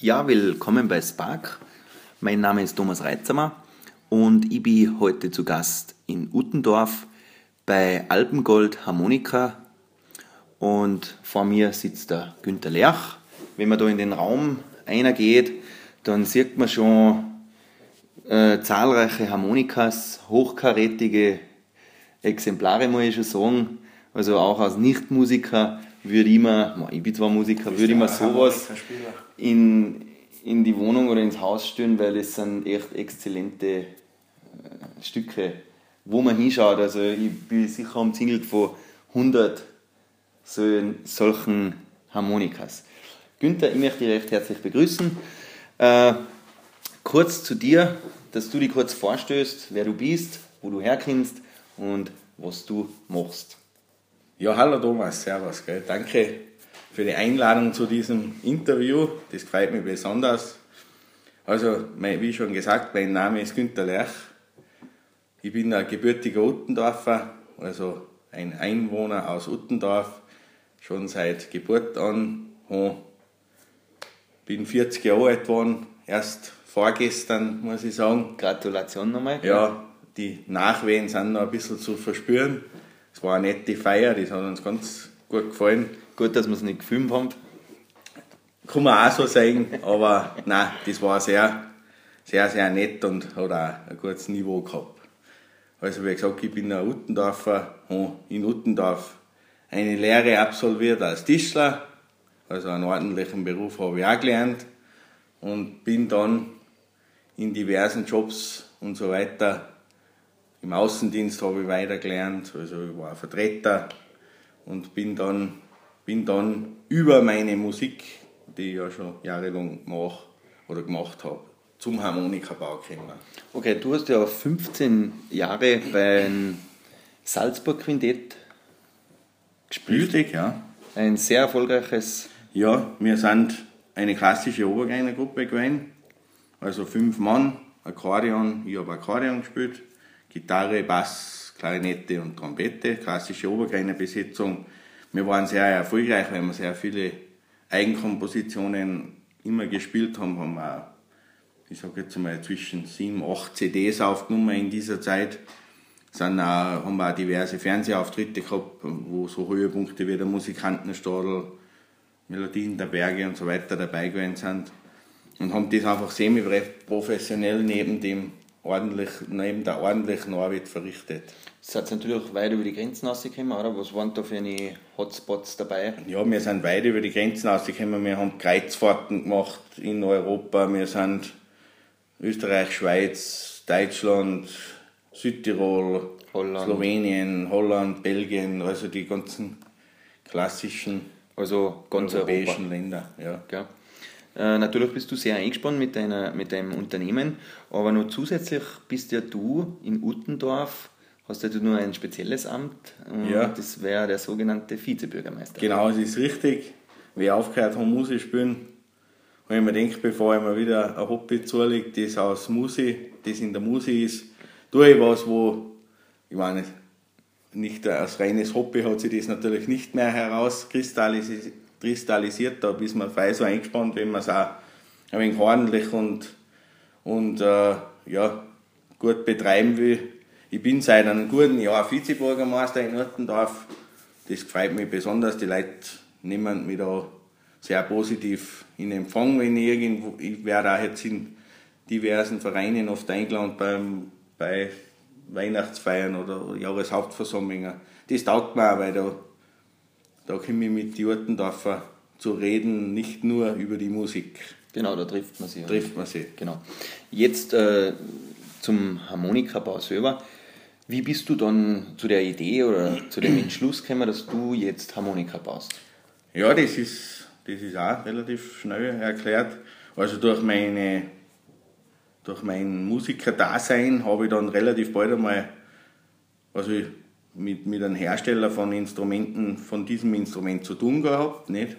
Ja, willkommen bei Spark. Mein Name ist Thomas Reitzamer und ich bin heute zu Gast in Uttendorf bei Alpengold Harmonika und vor mir sitzt der Günter Lerch. Wenn man da in den Raum einer geht, dann sieht man schon äh, zahlreiche Harmonikas, hochkarätige Exemplare, muss ich schon sagen. Also auch als Nichtmusiker würde ich mir, ich bin zwar Musiker, würde ich mir sowas in, in die Wohnung oder ins Haus stellen, weil es sind echt exzellente äh, Stücke, wo man hinschaut. Also ich bin sicher umzingelt von 100 so, solchen Harmonikas. Günther, ich möchte dich recht herzlich begrüßen. Äh, kurz zu dir, dass du dich kurz vorstößt, wer du bist, wo du herkommst und was du machst. Ja, hallo Thomas, servus. Gell. Danke für die Einladung zu diesem Interview. Das freut mich besonders. Also, wie schon gesagt, mein Name ist Günter Lerch. Ich bin ein gebürtiger Uttendorfer, also ein Einwohner aus Uttendorf, schon seit Geburt an. Bin 40 Jahre alt geworden, erst vorgestern, muss ich sagen. Gratulation nochmal. Ja, die Nachwehen sind noch ein bisschen zu verspüren. Es war eine nette Feier, das hat uns ganz gut gefallen. Gut, dass wir es nicht gefilmt haben. Kann man auch so sagen, aber nein, das war sehr, sehr, sehr nett und hat auch ein gutes Niveau gehabt. Also wie gesagt, ich bin ein Uttendorfer, habe in Uttendorf eine Lehre absolviert als Tischler, also einen ordentlichen Beruf habe ich auch gelernt und bin dann in diversen Jobs und so weiter im Außendienst habe ich weiter gelernt, also ich war Vertreter und bin dann, bin dann über meine Musik, die ich ja schon jahrelang mache oder gemacht habe, zum Harmonikabau gekommen. Okay, du hast ja 15 Jahre beim Salzburg Quintett gespielt. Richtig, ja. Ein sehr erfolgreiches. Ja, wir sind eine klassische Obergreinergruppe gewesen. Also fünf Mann, Akkordeon, ich habe Akkordeon gespielt Gitarre, Bass, Klarinette und Trompete, klassische Obergreinerbesetzung. Wir waren sehr erfolgreich, weil wir sehr viele Eigenkompositionen immer gespielt haben, haben auch, ich sage jetzt mal, zwischen sieben, acht CDs aufgenommen in dieser Zeit. Sind haben wir auch diverse Fernsehauftritte gehabt, wo so Höhepunkte wie der Musikantenstadel, Melodien der Berge und so weiter dabei gewesen sind. Und haben das einfach semi-professionell neben dem ordentlich, neben der ordentlichen Arbeit verrichtet. Seid natürlich auch weit über die Grenzen rausgekommen, oder? Was waren da für eine Hotspots dabei? Ja, wir sind weit über die Grenzen rausgekommen. Wir haben Kreuzfahrten gemacht in Europa. Wir sind Österreich, Schweiz, Deutschland, Südtirol, Holland. Slowenien, Holland, Belgien, also die ganzen klassischen also ganz europäischen Europa. Länder. Ja. ja. Äh, natürlich bist du sehr eingespannt mit, deiner, mit deinem Unternehmen, aber noch zusätzlich bist ja du in Uttendorf, hast ja du nur ein spezielles Amt und ja. das wäre der sogenannte Vizebürgermeister. Genau, das ist richtig. Wie ich aufgehört habe, Musik spielen, habe ich mir gedacht, bevor ich mir wieder ein Hobby zulege, das aus Musik, das in der Musik ist, tue ich was, wo, ich meine, nicht als reines Hobby hat sich das natürlich nicht mehr herauskristallisiert kristallisiert, da ist man frei so eingespannt, wenn man es auch ein wenig ordentlich und, und äh, ja, gut betreiben will. Ich bin seit einem guten Jahr Vizebürgermeister in Urtendorf. Das freut mich besonders. Die Leute nehmen mich da sehr positiv in Empfang, wenn ich irgendwo, ich werde auch jetzt in diversen Vereinen oft eingeladen beim, bei Weihnachtsfeiern oder Jahreshauptversammlungen. Das taugt mir auch, weil da da komme ich mit Jurtendorfer zu reden, nicht nur über die Musik. Genau, da trifft man sie. Trifft man sie. Genau. Jetzt äh, zum Harmonikabau selber. Wie bist du dann zu der Idee oder zu dem Entschluss gekommen, dass du jetzt Harmonika baust? Ja, das ist, das ist auch relativ schnell erklärt. Also durch meine durch mein Musikerdasein habe ich dann relativ bald einmal, also mit, mit einem Hersteller von Instrumenten, von diesem Instrument zu tun gehabt. Nicht?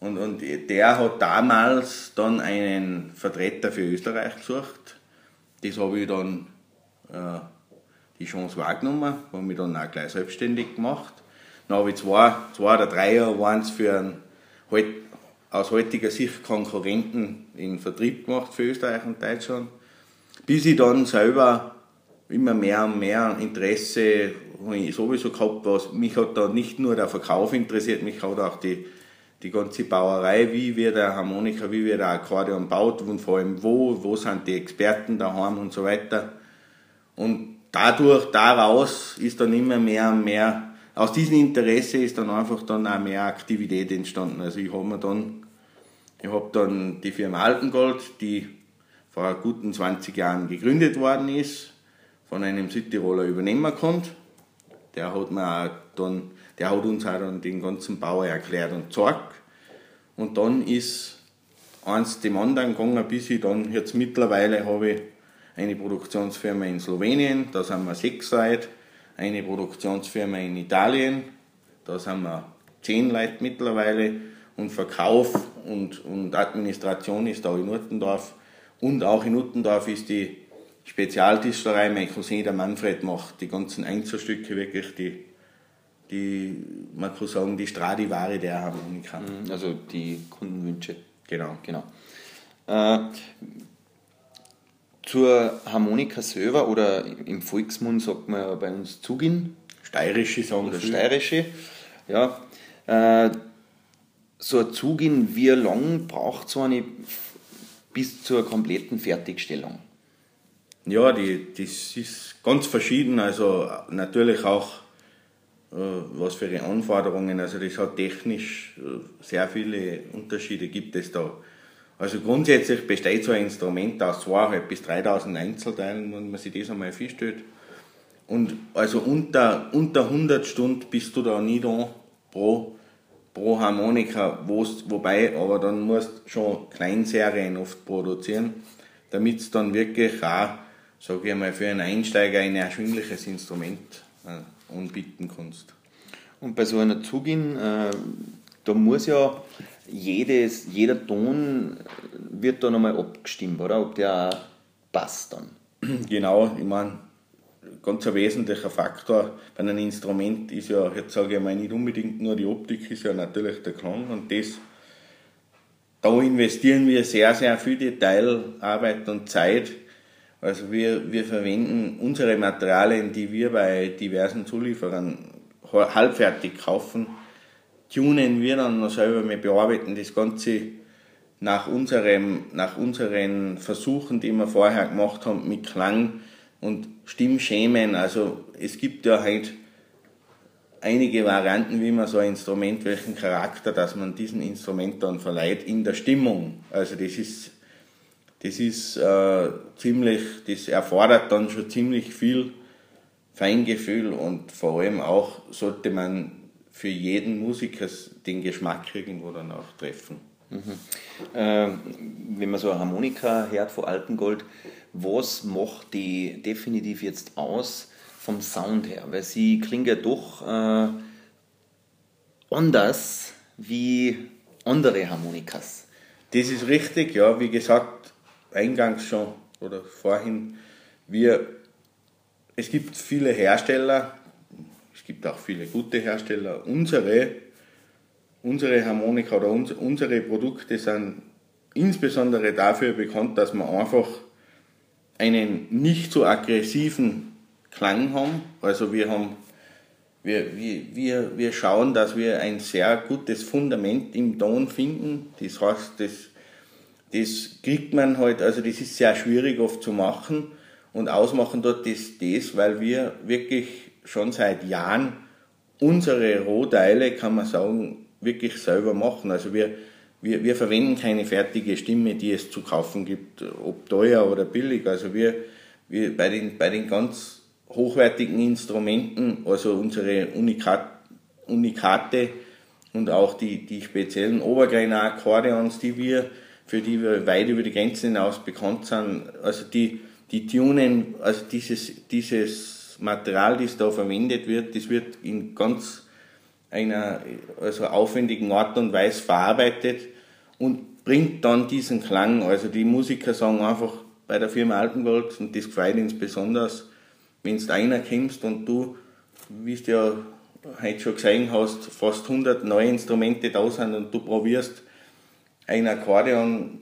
Und, und der hat damals dann einen Vertreter für Österreich gesucht. Das habe ich dann äh, die Chance wahrgenommen, habe mich dann auch gleich selbstständig gemacht. Dann habe ich zwei, zwei oder drei Jahre waren es für einen, halt aus heutiger Sicht Konkurrenten in Vertrieb gemacht für Österreich und Deutschland, bis ich dann selber immer mehr und mehr Interesse ich sowieso gehabt, was mich hat da nicht nur der Verkauf interessiert, mich hat auch die, die ganze Bauerei, wie wird der Harmonika, wie wird der Akkordeon baut und vor allem wo, wo sind die Experten daheim und so weiter. Und dadurch, daraus ist dann immer mehr und mehr, aus diesem Interesse ist dann einfach dann auch mehr Aktivität entstanden. Also ich habe mir dann, ich habe dann die Firma Altengold, die vor guten 20 Jahren gegründet worden ist, von einem Südtiroler übernehmen konnte. Der hat mir dann, der hat uns auch dann den ganzen Bau erklärt und gezeigt. Und dann ist eins dem anderen gegangen, bis ich dann jetzt mittlerweile habe ich eine Produktionsfirma in Slowenien, da sind wir sechs Leute, eine Produktionsfirma in Italien, da sind wir zehn Leute mittlerweile und Verkauf und, und Administration ist da in Uttendorf und auch in Uttendorf ist die Spezialtischlerei, mein Cousin, der Manfred, macht die ganzen Einzelstücke wirklich, die, die man kann sagen, die Stradivari der Harmonika. Mhm, also die Kundenwünsche. Genau. genau. Äh, zur Harmonika selber oder im Volksmund sagt man ja bei uns Zugin. Steirische sagen Oder steirische. Ja. Äh, so ein Zugin, wie lang braucht so eine bis zur kompletten Fertigstellung? Ja, die, das ist ganz verschieden. Also natürlich auch, äh, was für Anforderungen. Also das hat technisch äh, sehr viele Unterschiede gibt es da. Also grundsätzlich besteht so ein Instrument aus 2.500 bis 3.000 Einzelteilen, wenn man sich das einmal feststellt. Und also unter, unter 100 Stunden bist du da nie da pro, pro Harmonika, wobei, aber dann musst du schon Kleinserien oft produzieren, damit es dann wirklich auch sage ich einmal, für einen Einsteiger ein erschwingliches Instrument äh, anbieten kannst. Und bei so einer Zugin, äh, da muss ja jedes, jeder Ton wird da nochmal abgestimmt, oder? Ob der auch passt dann. Genau, ich meine, ganz ein wesentlicher Faktor bei einem Instrument ist ja, jetzt sage ich mal, nicht unbedingt nur die Optik, ist ja natürlich der Klang und das, da investieren wir sehr, sehr viel Detailarbeit und Zeit also wir, wir verwenden unsere Materialien, die wir bei diversen Zulieferern halbfertig kaufen, tunen wir dann noch selber, wir bearbeiten das Ganze nach, unserem, nach unseren Versuchen, die wir vorher gemacht haben, mit Klang und Stimmschemen. Also es gibt ja halt einige Varianten, wie man so ein Instrument, welchen Charakter, dass man diesen Instrument dann verleiht in der Stimmung. Also das ist das ist äh, ziemlich, das erfordert dann schon ziemlich viel Feingefühl und vor allem auch sollte man für jeden Musiker den Geschmack irgendwo dann auch treffen. Mhm. Äh, wenn man so eine Harmonika hört von Alpengold, was macht die definitiv jetzt aus vom Sound her? Weil sie klingt ja doch äh, anders wie andere Harmonikas. Das ist richtig, ja. Wie gesagt, eingangs schon oder vorhin, wir, es gibt viele Hersteller, es gibt auch viele gute Hersteller. Unsere, unsere Harmonika oder uns, unsere Produkte sind insbesondere dafür bekannt, dass wir einfach einen nicht so aggressiven Klang haben. Also wir haben wir, wir, wir schauen, dass wir ein sehr gutes Fundament im Ton finden. Das heißt, das das kriegt man halt, also das ist sehr schwierig oft zu machen und ausmachen dort das, das, weil wir wirklich schon seit Jahren unsere Rohteile, kann man sagen, wirklich selber machen. Also wir, wir, wir verwenden keine fertige Stimme, die es zu kaufen gibt, ob teuer oder billig. Also wir, wir bei, den, bei den ganz hochwertigen Instrumenten, also unsere Unikat, Unikate und auch die, die speziellen Obergreiner Akkordeons, die wir für die wir weit über die Grenzen hinaus bekannt sind. Also die, die Tunen, also dieses, dieses Material, das da verwendet wird, das wird in ganz einer also aufwendigen Art und Weise verarbeitet und bringt dann diesen Klang. Also die Musiker sagen einfach bei der Firma Alpengold, und das gefällt uns besonders, wenn du einer kommst und du, wie du ja heute schon gesehen hast, fast 100 neue Instrumente da sind und du probierst ein Akkordeon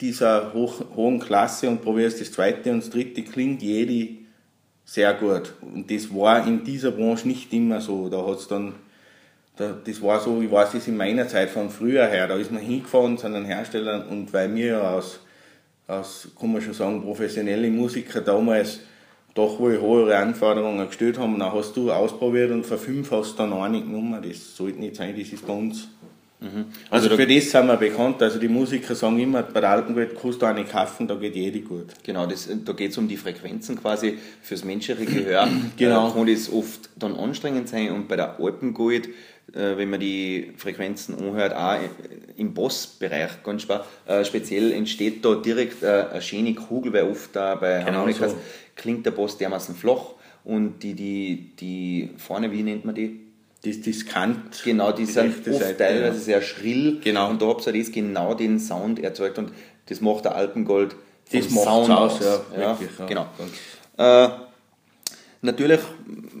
dieser hoch, hohen Klasse und probierst das zweite und das dritte, klingt jede sehr gut. Und das war in dieser Branche nicht immer so. Da hat's dann, da, das war so, ich weiß es in meiner Zeit von früher her, da ist man hingefahren zu einem Hersteller und weil wir ja aus, aus, kann man schon sagen, professionelle Musiker damals doch wohl höhere Anforderungen gestellt haben, dann hast du ausprobiert und für fünf hast du dann eine genommen. Das sollte nicht sein, das ist bei uns Mhm. Also, also für das sind wir bekannt. Also die Musiker sagen immer, bei der Alpenwelt kannst du eine kaufen, da geht jede gut. Genau, das, da geht es um die Frequenzen quasi fürs menschliche Gehör. genau. Äh, kann das oft dann anstrengend sein und bei der Alpengold, äh, wenn man die Frequenzen anhört, auch im Bossbereich ganz spe äh, speziell entsteht da direkt äh, eine schöne Kugel, weil oft da bei genau Harmonikas so. klingt der Boss dermaßen flach und die, die, die vorne, wie nennt man die? Das Diskant. Genau, die sind oft Seite, teilweise ja. sehr schrill. Genau. Und da habt ihr das genau den Sound erzeugt und das macht der Alpengold das macht Sound aus. Ja, ja, wirklich, ja. Genau. Äh, natürlich,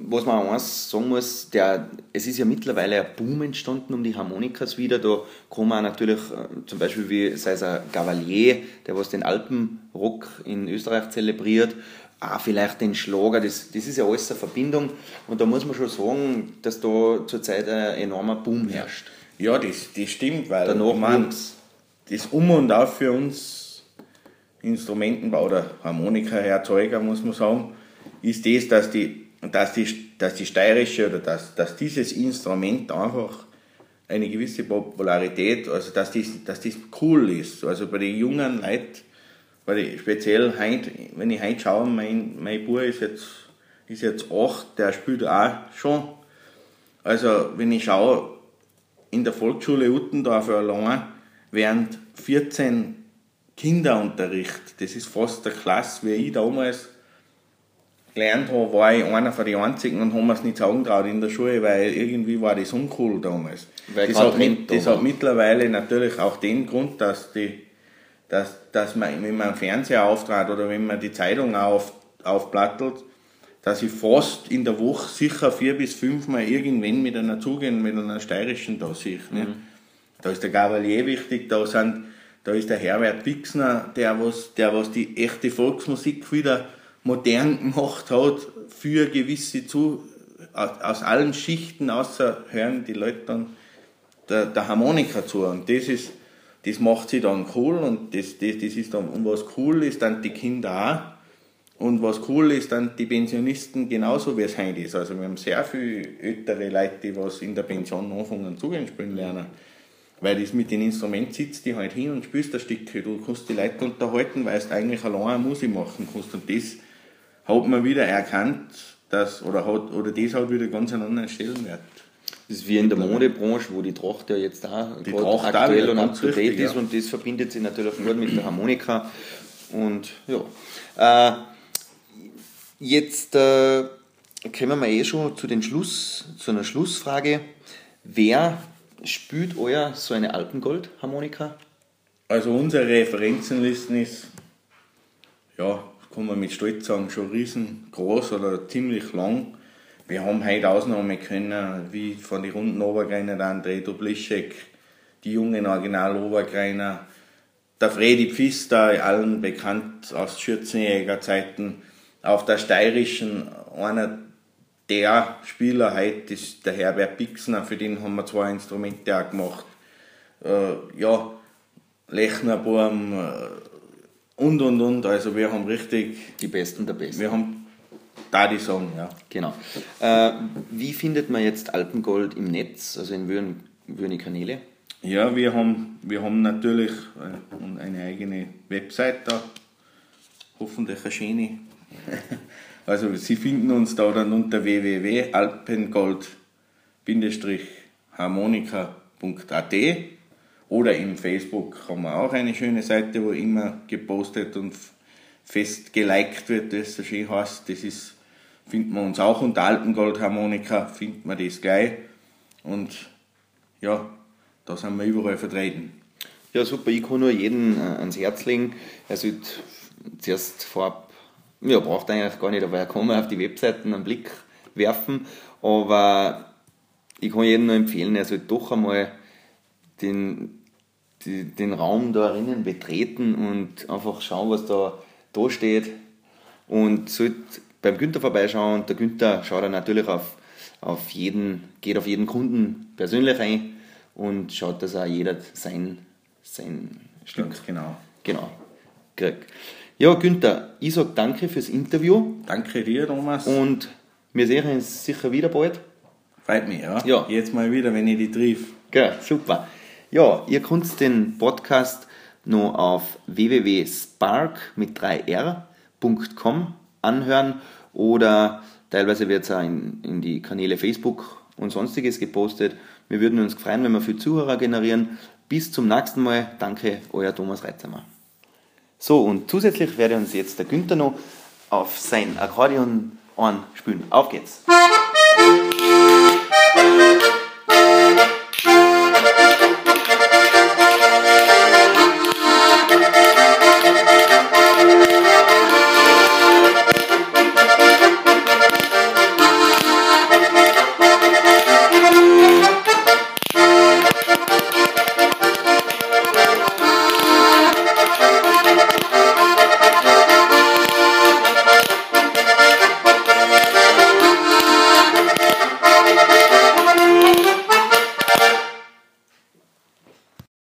was man eins sagen muss, der, es ist ja mittlerweile ein Boom entstanden um die Harmonikas wieder. Da kann man natürlich äh, zum Beispiel wie sei es ein Gavalier, der was den Alpenrock in Österreich zelebriert, auch vielleicht den Schlager, das, das ist ja alles eine Verbindung und da muss man schon sagen, dass da zurzeit ein enormer Boom herrscht. Ja, das, das stimmt, weil Danach man, das Um und Auf für uns Instrumentenbau oder Harmonikaerzeuger, muss man sagen, ist das, dass die, dass die, dass die steirische oder dass, dass dieses Instrument einfach eine gewisse Popularität, also dass das, dass das cool ist. Also bei den jungen Leuten weil ich speziell heint, wenn ich heute schaue, mein, mein Bub ist jetzt, ist jetzt acht, der spielt auch schon. Also, wenn ich schaue, in der Volksschule Uttendorf allein während 14 Kinderunterricht, das ist fast der Klasse, wie ich damals gelernt habe, war ich einer von den einzigen und haben mir es nicht sagen traut in der Schule, weil irgendwie war das uncool damals. Weil das hat, mit, das hat mittlerweile natürlich auch den Grund, dass die dass, dass man, wenn man Fernseher auftrat oder wenn man die Zeitung auf, aufplattelt, dass ich fast in der Woche sicher vier bis fünf Mal irgendwann mit einer Zugehen, mit einer steirischen da sehe. Ne? Mhm. Da ist der Gavalier wichtig, da, sind, da ist der Herbert Wixner, der was, der was die echte Volksmusik wieder modern gemacht hat für gewisse zu aus allen Schichten außer hören die Leute dann der, der Harmonika zu und das ist das macht sie dann cool und das, das, das ist dann, und was cool ist, dann die Kinder auch. Und was cool ist, dann die Pensionisten genauso wie es heute ist. Also wir haben sehr viele ältere Leute, die was in der Pension anfangen zu spielen lernen. Weil das mit den Instrumenten sitzt die halt hin und spielst ein Stück. Du kannst die Leute unterhalten, weil du eigentlich allein eine Musik machen kannst. Und das hat man wieder erkannt, dass, oder, hat, oder das hat wieder ganz einen anderen Stellenwert. Das ist wie in der Modebranche, wo die Tracht ja jetzt da aktuell und up to date ist ja. und das verbindet sich natürlich gut mit der Harmonika. Und ja. Äh, jetzt äh, kommen wir eh schon zu den Schluss, zu einer Schlussfrage. Wer spielt euer so eine Alpengold-Harmonika? Also unsere Referenzenlisten ist, ja, kann man mit Stolz sagen, schon riesengroß oder ziemlich lang. Wir haben heute Ausnahmen können, wie von den runden Obergreiner der André Dublischek, die jungen Original-Obergreiner, der Fredi Pfister, allen bekannt aus Schürzenjägerzeiten, auf der steirischen, einer der Spieler heute ist der Herbert Pixner, für den haben wir zwei Instrumente auch gemacht. Äh, ja, Lechnerburm äh, und und und, also wir haben richtig. Die Besten der Besten. Wir haben da die sagen, ja. Genau. Äh, wie findet man jetzt Alpengold im Netz, also in Würen, Würni Kanäle? Ja, wir haben, wir haben natürlich äh, eine eigene Website da, hoffentlich eine schöne. Also Sie finden uns da dann unter www.alpengold-harmonika.at oder im Facebook haben wir auch eine schöne Seite, wo immer gepostet und fest geliked wird, das so schön heißt. Das ist findet man uns auch unter Alpengoldharmonika, findet man das gleich. Und ja, da sind wir überall vertreten. Ja, super. Ich kann nur jeden äh, ans Herz legen. Er sollte zuerst vorab, ja, braucht eigentlich gar nicht, aber er kann mal auf die Webseiten einen Blick werfen. Aber ich kann jedem nur empfehlen, er sollte doch einmal den, den Raum da drinnen betreten und einfach schauen, was da, da steht. Und sollt beim Günther vorbeischauen. Der Günther schaut dann natürlich auf, auf jeden, geht auf jeden Kunden persönlich ein und schaut, dass auch jeder sein, sein Stück Ganz genau. genau kriegt. Ja, Günther, ich sage danke fürs Interview Danke dir, Thomas. und wir sehen uns sicher wieder bald. Freut mich, ja. Ja. Jetzt mal wieder, wenn ich die triff. Gell, super. Ja, ihr könnt den Podcast noch auf www.spark mit 3r.com anhören oder teilweise wird es auch in, in die Kanäle Facebook und sonstiges gepostet. Wir würden uns freuen, wenn wir viele Zuhörer generieren. Bis zum nächsten Mal. Danke, euer Thomas Reitzhammer. So, und zusätzlich werde uns jetzt der Günther noch auf sein Akkordeon anspielen. Auf geht's!